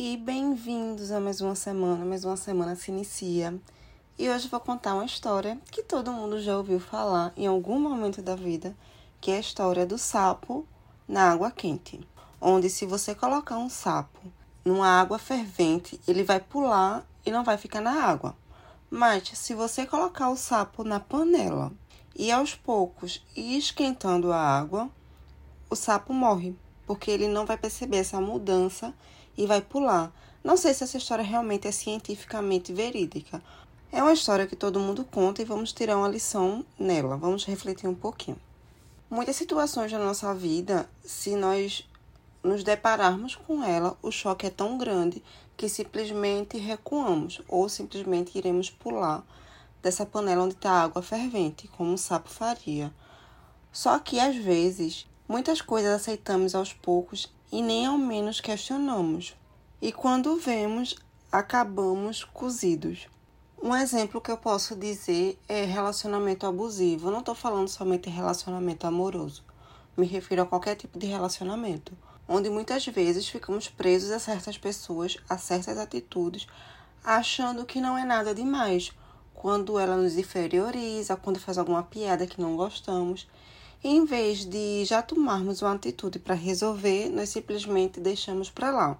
E bem-vindos a mais uma semana, mais uma semana se inicia. E hoje vou contar uma história que todo mundo já ouviu falar em algum momento da vida, que é a história do sapo na água quente. Onde se você colocar um sapo numa água fervente, ele vai pular e não vai ficar na água. Mas se você colocar o sapo na panela e aos poucos ir esquentando a água, o sapo morre, porque ele não vai perceber essa mudança e vai pular. Não sei se essa história realmente é cientificamente verídica. É uma história que todo mundo conta e vamos tirar uma lição nela. Vamos refletir um pouquinho. Muitas situações da nossa vida, se nós nos depararmos com ela, o choque é tão grande que simplesmente recuamos ou simplesmente iremos pular dessa panela onde está a água fervente, como um sapo faria. Só que às vezes, muitas coisas aceitamos aos poucos e nem ao menos questionamos. E quando vemos, acabamos cozidos. Um exemplo que eu posso dizer é relacionamento abusivo. Eu não estou falando somente relacionamento amoroso. Me refiro a qualquer tipo de relacionamento, onde muitas vezes ficamos presos a certas pessoas, a certas atitudes, achando que não é nada demais, quando ela nos inferioriza, quando faz alguma piada que não gostamos. Em vez de já tomarmos uma atitude para resolver, nós simplesmente deixamos para lá.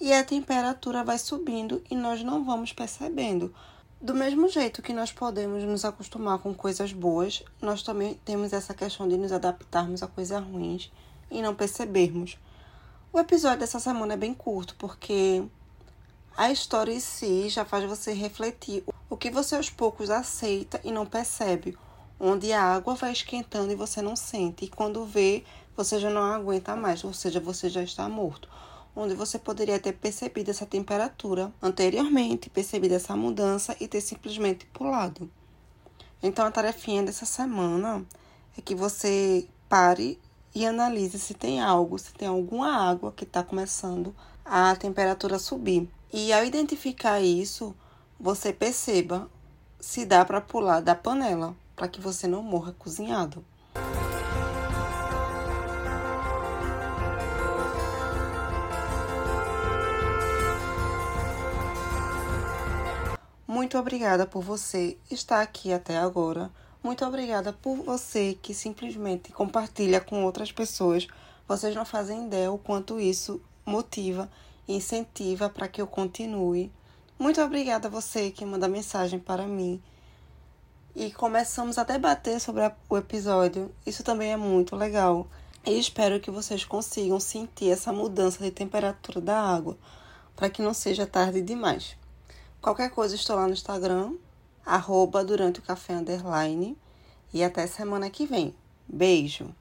E a temperatura vai subindo e nós não vamos percebendo. Do mesmo jeito que nós podemos nos acostumar com coisas boas, nós também temos essa questão de nos adaptarmos a coisas ruins e não percebermos. O episódio dessa semana é bem curto, porque a história em si já faz você refletir o que você aos poucos aceita e não percebe onde a água vai esquentando e você não sente. E quando vê, você já não aguenta mais, ou seja, você já está morto. Onde você poderia ter percebido essa temperatura anteriormente, percebido essa mudança e ter simplesmente pulado. Então, a tarefinha dessa semana é que você pare e analise se tem algo, se tem alguma água que está começando a temperatura subir. E ao identificar isso, você perceba se dá para pular da panela para que você não morra cozinhado. Muito obrigada por você estar aqui até agora. Muito obrigada por você que simplesmente compartilha com outras pessoas. Vocês não fazem ideia o quanto isso motiva e incentiva para que eu continue. Muito obrigada a você que manda mensagem para mim e começamos a debater sobre o episódio. Isso também é muito legal. E espero que vocês consigam sentir essa mudança de temperatura da água, para que não seja tarde demais. Qualquer coisa, estou lá no Instagram, arroba durante o café underline. E até semana que vem. Beijo!